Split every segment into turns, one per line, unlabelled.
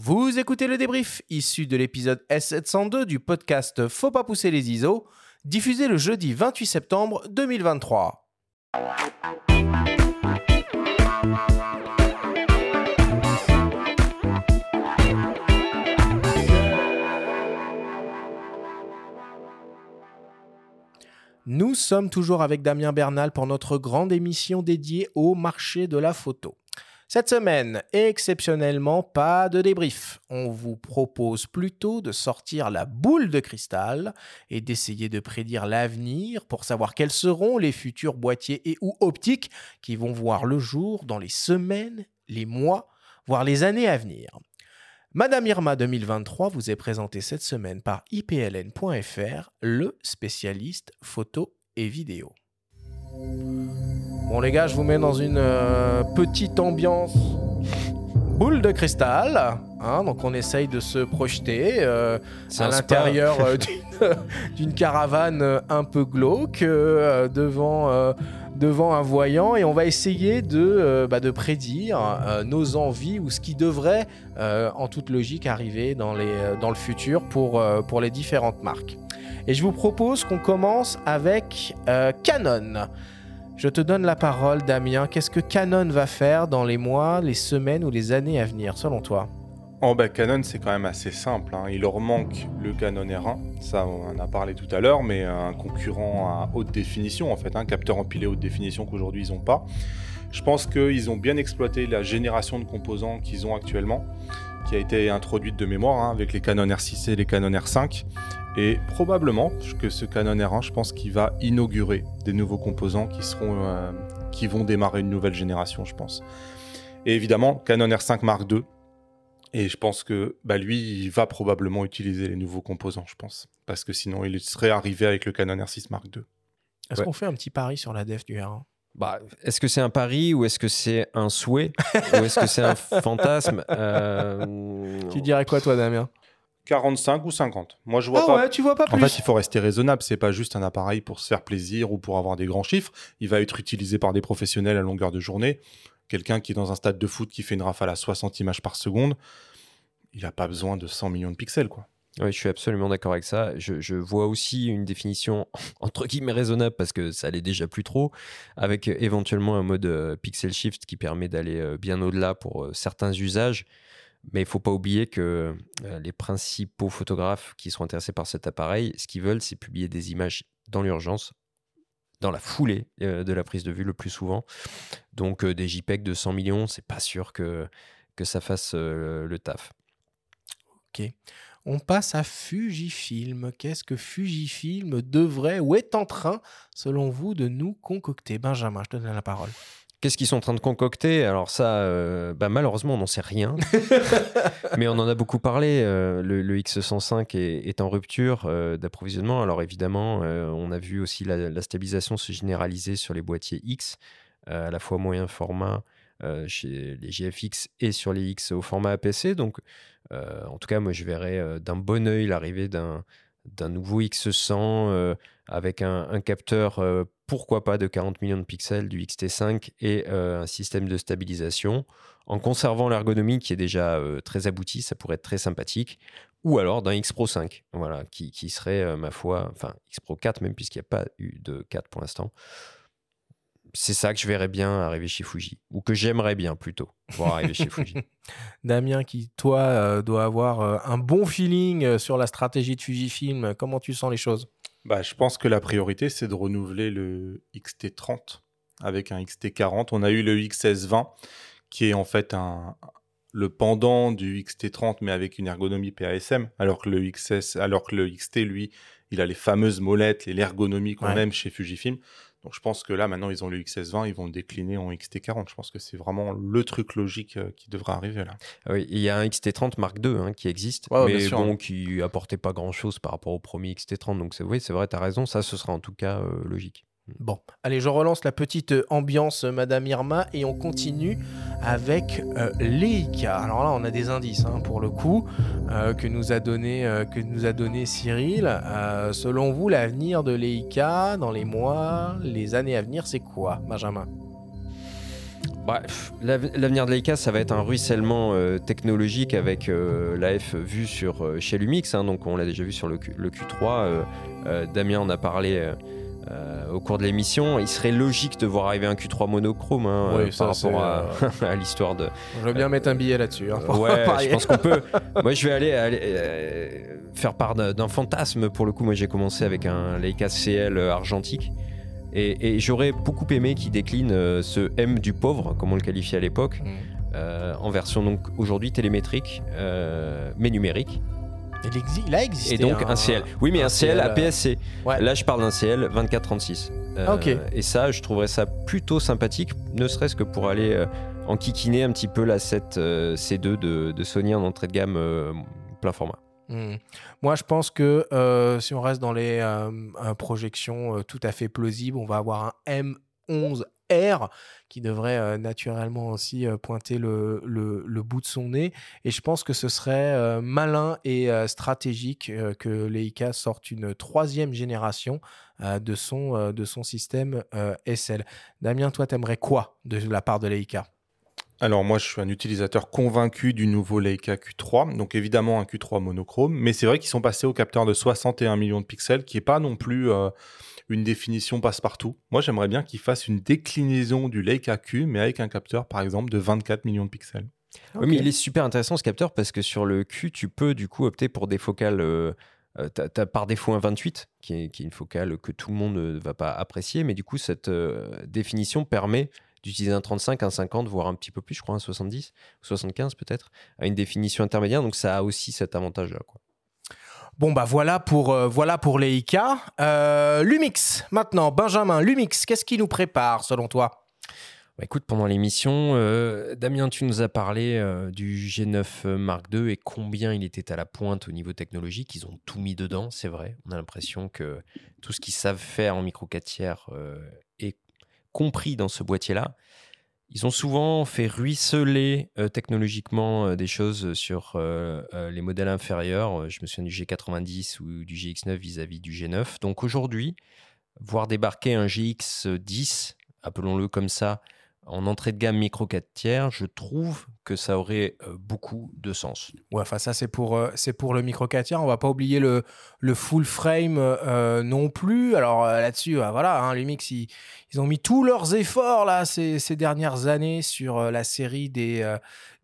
Vous écoutez le débrief issu de l'épisode S702 du podcast Faut pas pousser les ISO, diffusé le jeudi 28 septembre 2023. Nous sommes toujours avec Damien Bernal pour notre grande émission dédiée au marché de la photo. Cette semaine, exceptionnellement, pas de débrief. On vous propose plutôt de sortir la boule de cristal et d'essayer de prédire l'avenir pour savoir quels seront les futurs boîtiers et ou optiques qui vont voir le jour dans les semaines, les mois, voire les années à venir. Madame Irma 2023 vous est présentée cette semaine par ipln.fr, le spécialiste photo et vidéo. Bon les gars, je vous mets dans une euh, petite ambiance boule de cristal. Hein, donc on essaye de se projeter euh, à l'intérieur euh, d'une caravane un peu glauque devant, devant un voyant et on va essayer de, bah, de prédire nos envies ou ce qui devrait en toute logique arriver dans, les, dans le futur pour, pour les différentes marques. Et je vous propose qu'on commence avec Canon. Je te donne la parole, Damien. Qu'est-ce que Canon va faire dans les mois, les semaines ou les années à venir, selon toi?
Oh bah Canon c'est quand même assez simple, hein. il leur manque le Canon R1, ça on en a parlé tout à l'heure, mais un concurrent à haute définition en fait, un capteur empilé haute définition qu'aujourd'hui ils n'ont pas. Je pense qu'ils ont bien exploité la génération de composants qu'ils ont actuellement, qui a été introduite de mémoire hein, avec les Canon R6 et les Canon R5. Et probablement que ce Canon R1, je pense qu'il va inaugurer des nouveaux composants qui, seront, euh, qui vont démarrer une nouvelle génération, je pense. Et évidemment, Canon R5 Mark II. Et je pense que bah, lui, il va probablement utiliser les nouveaux composants, je pense. Parce que sinon, il serait arrivé avec le Canon R6 Mark II.
Est-ce qu'on fait un petit pari sur la def du R1
bah, est-ce que c'est un pari ou est-ce que c'est un souhait? Ou est-ce que c'est un fantasme?
Euh, Tu dirais quoi toi Damien?
45 ou 50. Moi, je vois
ah
pas.
Ouais, tu vois pas plus.
En fait, il faut rester raisonnable. C'est pas juste un appareil pour se faire plaisir ou pour avoir des grands chiffres. Il va être utilisé par des professionnels à longueur de journée. Quelqu'un qui est dans un stade de foot qui fait une rafale à 60 images par seconde, il n'a pas besoin de 100 millions de pixels, quoi.
Oui, je suis absolument d'accord avec ça. Je, vois aussi une définition entre guillemets raisonnable parce que ça l'est déjà plus trop, avec éventuellement un mode euh, pixel shift qui permet d'aller euh, bien au-delà pour euh, certains usages. Mais il faut pas oublier que euh, les principaux photographes qui sont intéressés par cet appareil, ce qu'ils veulent, c'est publier des images dans l'urgence, dans la foulée euh, de la prise de vue le plus souvent. Donc euh, des JPEG de 100 millions, c'est pas sûr que, que ça fasse le taf.
Ok. On passe à Fujifilm. Qu'est-ce que Fujifilm devrait ou est en train, selon vous, de nous concocter? Benjamin, je te donne la parole.
Qu'est-ce qu'ils sont en train de concocter? Alors ça, euh, bah malheureusement, on n'en sait rien. Mais on en a beaucoup parlé. Euh, le, X105 est, en rupture euh, d'approvisionnement. Alors évidemment, on a vu aussi la, stabilisation se généraliser sur les boîtiers X, à la fois moyen format chez les GFX et sur les X au format APC. Donc, en tout cas, moi, je verrais d'un bon oeil l'arrivée d'un d'un nouveau X100 avec un, capteur, pourquoi pas, de 40 millions de pixels du XT5 et un système de stabilisation. En conservant l'ergonomie qui est déjà très aboutie, ça pourrait être très sympathique. Ou alors d'un X Pro 5, voilà, qui, serait, ma foi, enfin X Pro 4 même, puisqu'il n'y a pas eu de 4 pour l'instant c'est ça que je verrais bien arriver chez Fuji, ou que j'aimerais bien plutôt voir arriver chez Fuji.
Damien, qui toi euh, doit avoir euh, un bon feeling euh, sur la stratégie de Fujifilm, comment tu sens les choses?
Bah, Je pense que la priorité, c'est de renouveler le XT30 avec un XT40. On a eu le XS20, qui est en fait un, le pendant du XT30, mais avec une ergonomie PASM, alors que le XS, alors que le XT, lui, il a les fameuses molettes et l'ergonomie qu'on aime chez Fujifilm. Donc je pense que là, maintenant, ils ont le XS20, ils vont le décliner en XT40. Je pense que c'est vraiment le truc logique euh, qui devrait arriver là.
Ah oui, il y a un XT30 Mark II hein, qui existe, mais bon, qui apportait pas grand-chose par rapport au premier XT30. Donc c'est oui, c'est vrai, tu as raison, ça, ce sera en tout cas euh, logique.
Bon, allez, je relance la petite euh, ambiance, euh, Madame Irma, et on continue avec euh, Leica. Alors là, on a des indices hein, pour le coup que, nous a donné, que nous a donné Cyril. selon vous, l'avenir de Leica dans les mois, les années à venir, c'est quoi, Benjamin?
Bref, l'avenir de Leica, ça va être un ruissellement euh, technologique avec euh, l'AF vu sur, euh, chez Lumix. Hein, donc, on l'a déjà vu sur le, Q3. Damien en a parlé au cours de l'émission. Il serait logique de voir arriver un Q3 monochrome hein, par rapport à, l'histoire de.
Je veux bien mettre un billet là-dessus. Hein,
ouais, je pense qu'on peut. moi, je vais aller, faire part d'un fantasme. Pour le coup, moi, j'ai commencé avec un Leica CL argentique. Et, j'aurais beaucoup aimé qu'il décline euh, ce M du pauvre, comme on le qualifiait à l'époque, mm. euh, en version donc aujourd'hui télémétrique, euh, mais numérique.
Il, a existé.
Et donc un, CL. Oui, mais un, CL, APS-C. Là, je parle d'un CL 2436.
Ah, ok.
Et ça, je trouverais ça plutôt sympathique, ne serait-ce que pour aller enquiquiner un petit peu la 7 C2 de, de, Sony en entrée de gamme plein format.
Hmm. Moi, je pense que euh, si on reste dans les euh, projections euh, tout à fait plausibles, on va avoir un M11R qui devrait naturellement aussi pointer le, le, bout de son nez. Et je pense que ce serait malin et stratégique que Leica sorte une troisième génération de, son, de son système SL. Damien, toi, t'aimerais quoi de la part de Leica
alors moi, je suis un utilisateur convaincu du nouveau Leica Q3, donc évidemment un Q3 monochrome, mais c'est vrai qu'ils sont passés au capteur de 61 millions de pixels, qui n'est pas non plus une définition passe-partout. Moi, j'aimerais bien qu'ils fassent une déclinaison du Leica Q, mais avec un capteur, par exemple, de 24 millions de pixels.
Oui, mais il est super intéressant ce capteur parce que sur le Q, tu peux du coup opter pour des focales. Euh, euh tu as, par défaut un 28, qui est, qui est, une focale que tout le monde ne va pas apprécier, mais du coup, cette définition permet d'utiliser un 35, un 50, voire un petit peu plus, je crois, un 70, 75 peut-être, à une définition intermédiaire. Donc ça a aussi cet avantage-là. Quoi.
Bon bah voilà pour euh, voilà pour les IK. Euh, Lumix maintenant, Benjamin, Lumix, qu'est-ce qui nous prépare selon toi?
Bah, écoute, pendant l'émission, euh, Damien, tu nous as parlé du G9 Mark II et combien il était à la pointe au niveau technologique. Ils ont tout mis dedans, c'est vrai. On a l'impression que tout ce qu'ils savent faire en micro 4 tiers est compris dans ce boîtier-là. Ils ont souvent fait ruisseler euh, technologiquement euh, des choses sur euh, les modèles inférieurs. Je me souviens du G90 ou du GX9 vis-à-vis du G9. Donc aujourd'hui, voir débarquer un GX10, appelons-le comme ça, en entrée de gamme micro 4 tiers, je trouve que ça aurait euh, beaucoup de sens.
Ouais, enfin ça c'est pour, euh, pour le micro 4 tiers. On va pas oublier le, full frame euh, non plus. Alors là-dessus, voilà, hein, Lumix, ils, ont mis tous leurs efforts là ces dernières années sur la série des,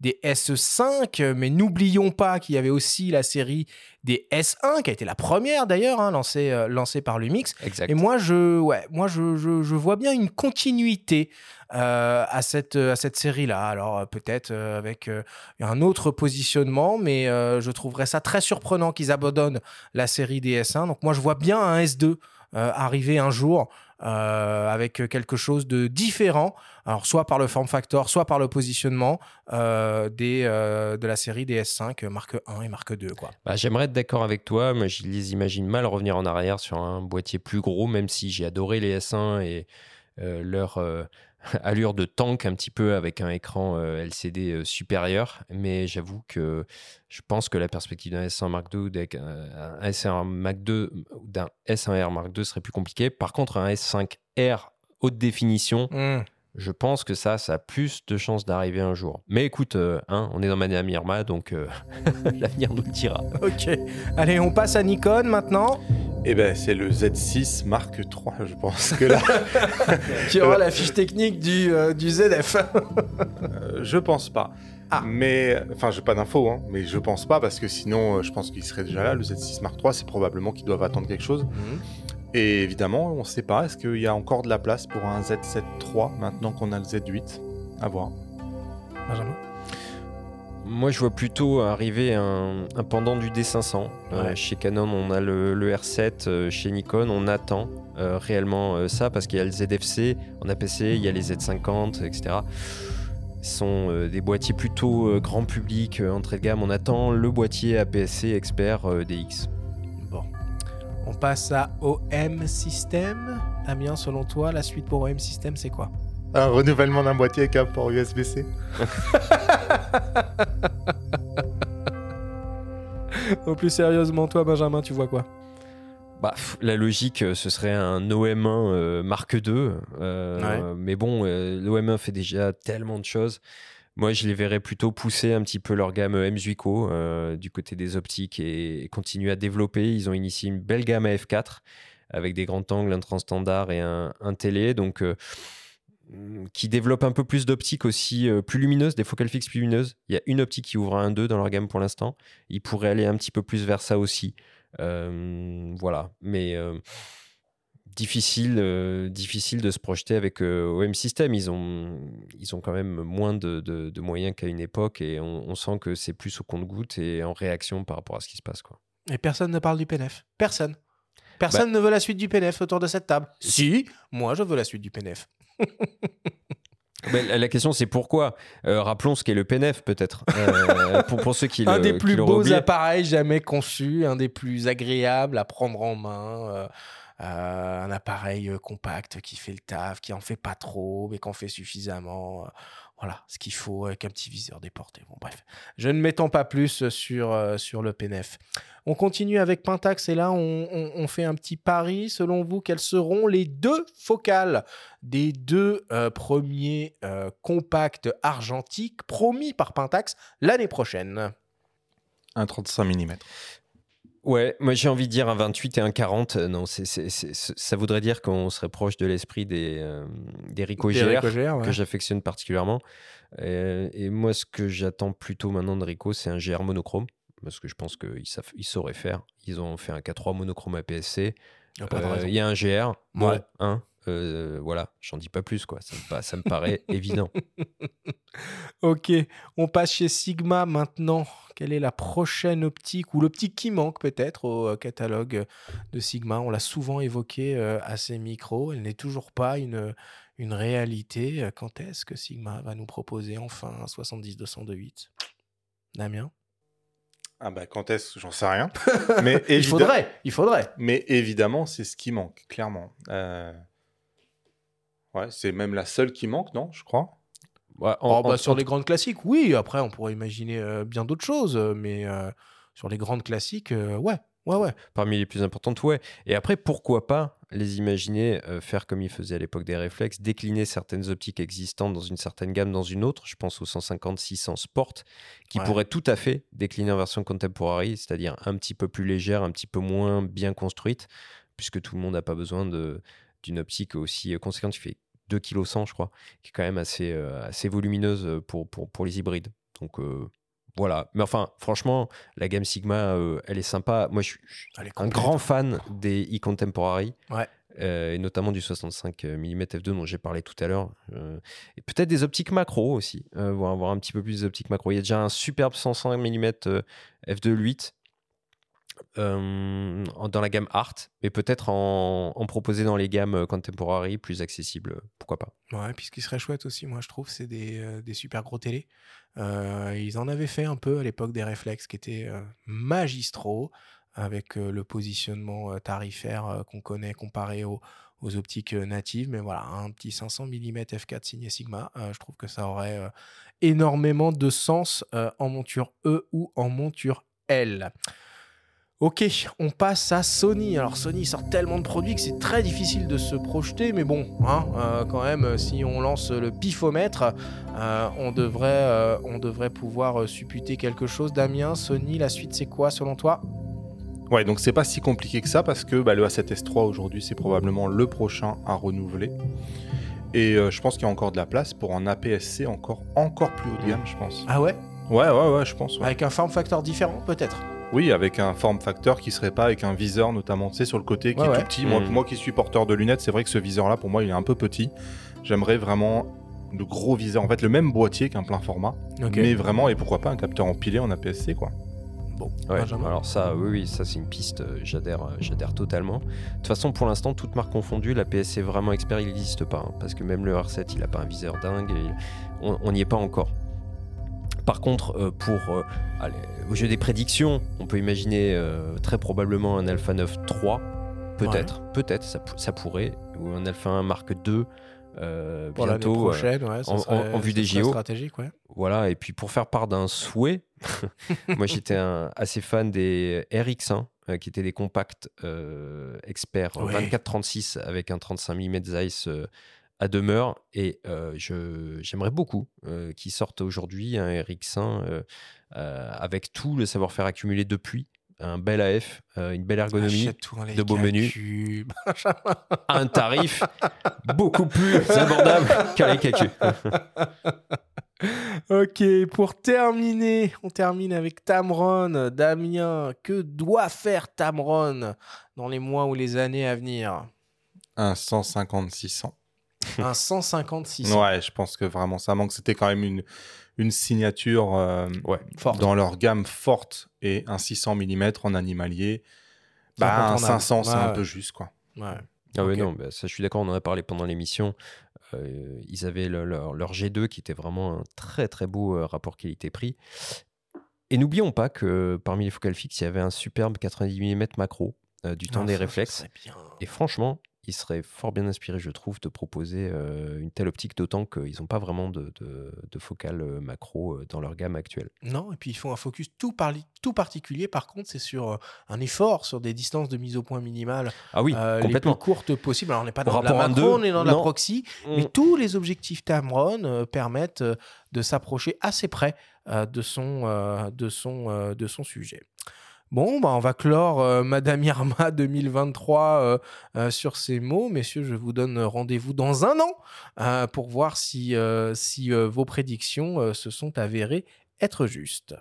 des S5. Mais n'oublions pas qu'il y avait aussi la série des S1 qui a été la première d'ailleurs hein, lancée, lancée par Lumix.
Exact.
Et moi, je, ouais, moi je, je, je vois bien une continuité euh, à cette, à cette série-là. Alors euh, peut-être euh, avec un autre positionnement, mais je trouverais ça très surprenant qu'ils abandonnent la série des S1. Donc moi je vois bien un S2 arriver un jour avec quelque chose de différent. Alors soit par le form factor, soit par le positionnement des, de la série des S5 Marque 1 et Marque 2. Quoi.
Bah, J'aimerais être d'accord avec toi, mais je les imagine mal revenir en arrière sur un boîtier plus gros, même si j'ai adoré les S1 et leur allure de tank un petit peu avec un écran euh, LCD euh, supérieur. Mais j'avoue que je pense que la perspective d'un S1 Mark II d'un S1 Mark II d'un S1R Mark II serait plus compliquée. Par contre, un S5R haute définition, mmh. Je pense que ça, ça a plus de chances d'arriver un jour. Mais écoute, euh, hein, on est dans Mania Mirma, donc l'avenir nous le dira.
Ok. Allez, on passe à Nikon maintenant.
Eh ben, c'est le Z6 Mark III, je pense que là.
Qui aura la fiche technique du, euh, du ZF.
euh, je pense pas. Ah. Mais, enfin, j'ai pas d'infos, hein, mais je pense pas parce que sinon, euh, je pense qu'il serait déjà là. Le Z6 Mark III, c'est probablement qu'ils doivent attendre quelque chose. Mhm. Et évidemment, on sait pas. Est-ce qu'il y a encore de la place pour un Z7 III maintenant qu'on a le Z8 À voir.
Benjamin?
Moi, je vois plutôt arriver un, pendant du D500. Euh, chez Canon, on a le, R7. Euh, chez Nikon, on attend euh, réellement ça parce qu'il y a le ZFC. En APC, il y a les Z50, etc. Ce sont des boîtiers plutôt grand public, entrée de gamme. On attend le boîtier APS-C Expert DX.
On passe à OM System. Damien, selon toi, la suite pour OM System, c'est quoi?
Un renouvellement d'un boîtier avec un port USB-C.
Au plus sérieusement, toi, Benjamin, tu vois quoi?
Bah, la logique, ce serait un OM1 Mark II. Mais bon, l'OM1 fait déjà tellement de choses. Moi, je les verrais plutôt pousser un petit peu leur gamme M-Zuico du côté des optiques et, continuer à développer. Ils ont initié une belle gamme à F4 avec des grands angles, un transstandard et un, télé. Donc, mm, qui développe un peu plus d'optiques aussi plus lumineuses, des focales fixes plus lumineuses. Il y a une optique qui ouvre un 2 dans leur gamme pour l'instant. Ils pourraient aller un petit peu plus vers ça aussi. voilà. Mais difficile, euh, difficile de se projeter avec euh, OM System. Ils ont, ils ont quand même moins de, de, moyens qu'à une époque et on, sent que c'est plus au compte-goutte et en réaction par rapport à ce qui se passe. Quoi.
Et personne ne parle du PNF. Personne. Personne bah ne veut la suite du PNF autour de cette table. Si, moi je veux la suite du PNF.
la question c'est pourquoi? Euh, rappelons ce qu'est le PNF peut-être. pour, pour, ceux qui
Un
des
plus beaux appareils jamais conçus, un des plus agréables à prendre en main. Euh, un appareil euh, compact qui fait le taf, qui en fait pas trop, mais qui en fait suffisamment. Euh, voilà, ce qu'il faut avec un petit viseur déporté. Bon, bref, je ne m'étends pas plus sur, sur le PNF. On continue avec Pentax et là, on, fait un petit pari. Selon vous, quelles seront les deux focales des deux premiers compacts argentiques promis par Pentax l'année prochaine?
Un 35 mm.
Ouais, moi j'ai envie de dire un 28 et un 40. Euh, non, c'est, ça voudrait dire qu'on serait proche de l'esprit des, euh, des Ricoh GR, que j'affectionne particulièrement. Et, moi, ce que j'attends plutôt maintenant de Ricoh, c'est un GR monochrome. Parce que je pense qu'ils ils sauraient faire. Ils ont fait un K3 monochrome APS-C. Il euh, y a un GR. Ouais. un. Euh, voilà, j'en dis pas plus, quoi. Ça me, paraît évident.
Ok, on passe chez Sigma maintenant. Quelle est la prochaine optique ou l'optique qui manque peut-être au euh, catalogue de Sigma? On l'a souvent évoqué euh, à ces micros. Elle n'est toujours pas une, une réalité. Quand est-ce que Sigma va nous proposer enfin un 70-202.8 Damien?
Ah bah quand est-ce? J'en sais rien. Mais
il faudrait, il faudrait.
Mais évidemment, c'est ce qui manque, clairement. Ouais, c'est même la seule qui manque, non Je crois?
Oh, bah, sur les grandes classiques, oui. Après, on pourrait imaginer euh, bien d'autres choses, euh, mais euh, sur les grandes classiques, ouais. Ouais, ouais.
Parmi les plus importantes, ouais. Et après, pourquoi pas les imaginer faire comme ils faisaient à l'époque des réflexes, décliner certaines optiques existantes dans une certaine gamme dans une autre? Je pense aux 150-600 Sport, qui pourraient tout à fait décliner en version contemporary, c'est-à-dire un petit peu plus légère, un petit peu moins bien construite, puisque tout le monde n'a pas besoin de d'une optique aussi conséquente. Tu fais 2 kg 100 je crois, qui est quand même assez, euh, assez volumineuse euh, pour, pour, pour les hybrides. Donc euh, voilà. Mais enfin, franchement, la gamme Sigma, elle est sympa. Moi, je suis un grand fan des e-contemporary. et notamment du 65 mm f2 dont j'ai parlé tout à l'heure. et peut-être des optiques macro aussi, voir, avoir un petit peu plus d'optiques macro. Il y a déjà un superbe 105 mm f2.8 euh, dans la gamme art, mais peut-être en, proposer dans les gammes contemporary plus accessibles, pourquoi pas.
Ouais, puis ce qui serait chouette aussi, moi je trouve, c'est des, euh, super gros télés. Euh, ils en avaient fait un peu à l'époque des réflexes qui étaient magistraux, avec le positionnement tarifaire qu'on connaît comparé aux, aux optiques natives. Mais voilà, un petit 500 mm f4 signé Sigma, je trouve que ça aurait énormément de sens en monture E ou en monture L. Ok, on passe à Sony. Alors Sony sort tellement de produits que c'est très difficile de se projeter, mais bon, hein, euh, quand même, si on lance le pifomètre, euh, on, devrait, euh, on devrait pouvoir supputer quelque chose. Damien, Sony, la suite c'est quoi selon toi?
Ouais, donc c'est pas si compliqué que ça parce que bah, le A7S3 aujourd'hui c'est probablement le prochain à renouveler. Et je pense qu'il y a encore de la place pour un APS-C encore, encore plus haut de gamme, je pense.
Ah ouais?
Ouais, ouais, ouais, je pense.
Avec un form factor différent peut-être?
Oui, avec un form factor qui serait pas avec un viseur notamment, tu sais, sur le côté qui est tout petit. Moi, hmm. moi qui suis porteur de lunettes, c'est vrai que ce viseur-là, pour moi, il est un peu petit. J'aimerais vraiment le gros viseur, en fait, le même boîtier qu'un plein format, mais vraiment, et pourquoi pas un capteur empilé en APS-C, quoi.
Bon, alors ça, oui, oui ça c'est une piste, euh, j'adhère, euh, j'adhère totalement. De toute façon, pour l'instant, toute marque confondue, la PSC vraiment expert, il n'existe pas, hein, parce que même le R7, il n'a pas un viseur dingue, on n'y est pas encore. Par contre, euh, pour euh, au jeu des prédictions, on peut imaginer euh, très probablement un Alpha 9 3, peut-être, peut-être, ça, pourrait, ou un Alpha 1 Mark 2,
pour bientôt prochaine, ouais,
en, vue des JO.
Stratégique, ouais.
Voilà, et puis pour faire part d'un souhait, moi j'étais assez fan des RX1 qui étaient des compacts experts 24-36 avec un 35 mm Zeiss à demeure et j'aimerais beaucoup qu'ils sortent aujourd'hui un RX1 avec tout le savoir-faire accumulé depuis. Un bel AF, une belle ergonomie, de beaux menus, un tarif beaucoup plus abordable qu'un les
ok, pour terminer, on termine avec Tamron. Damien, que doit faire Tamron dans les mois ou les années à venir?
Un 150-600
un 156.
Ouais, je pense que vraiment ça manque. C'était quand même une, une signature euh, dans leur gamme forte et un 600 mm en animalier. Bah, un 500, c'est un peu juste, quoi.
Ouais.
Ah ouais, non, bah, ça, je suis d'accord, on en a parlé pendant l'émission. Euh, ils avaient leur, leur, G2 qui était vraiment un très très beau euh, rapport qualité-prix. Et n'oublions pas que parmi les focales fixes, il y avait un superbe 90 mm macro du temps ah, des réflexes. Et franchement, il serait fort bien inspiré, je trouve, de proposer euh, une telle optique, d'autant qu'ils n'ont pas vraiment de, de, focale euh, macro euh, dans leur gamme actuelle.
Non, et puis ils font un focus tout, tout particulier, par contre, c'est sur un effort sur des distances de mise au point minimales
ah oui,
les plus courtes possibles. Alors on n'est pas dans la macro, on est dans la proxy, mais mm. tous les objectifs Tamron permettent de s'approcher assez près de, son, de, son, de son sujet. Bon, bah, on va clore euh, Madame Irma 2023 euh, euh, sur ces mots. Messieurs, je vous donne rendez-vous dans un an pour voir si, si vos prédictions se sont avérées être justes.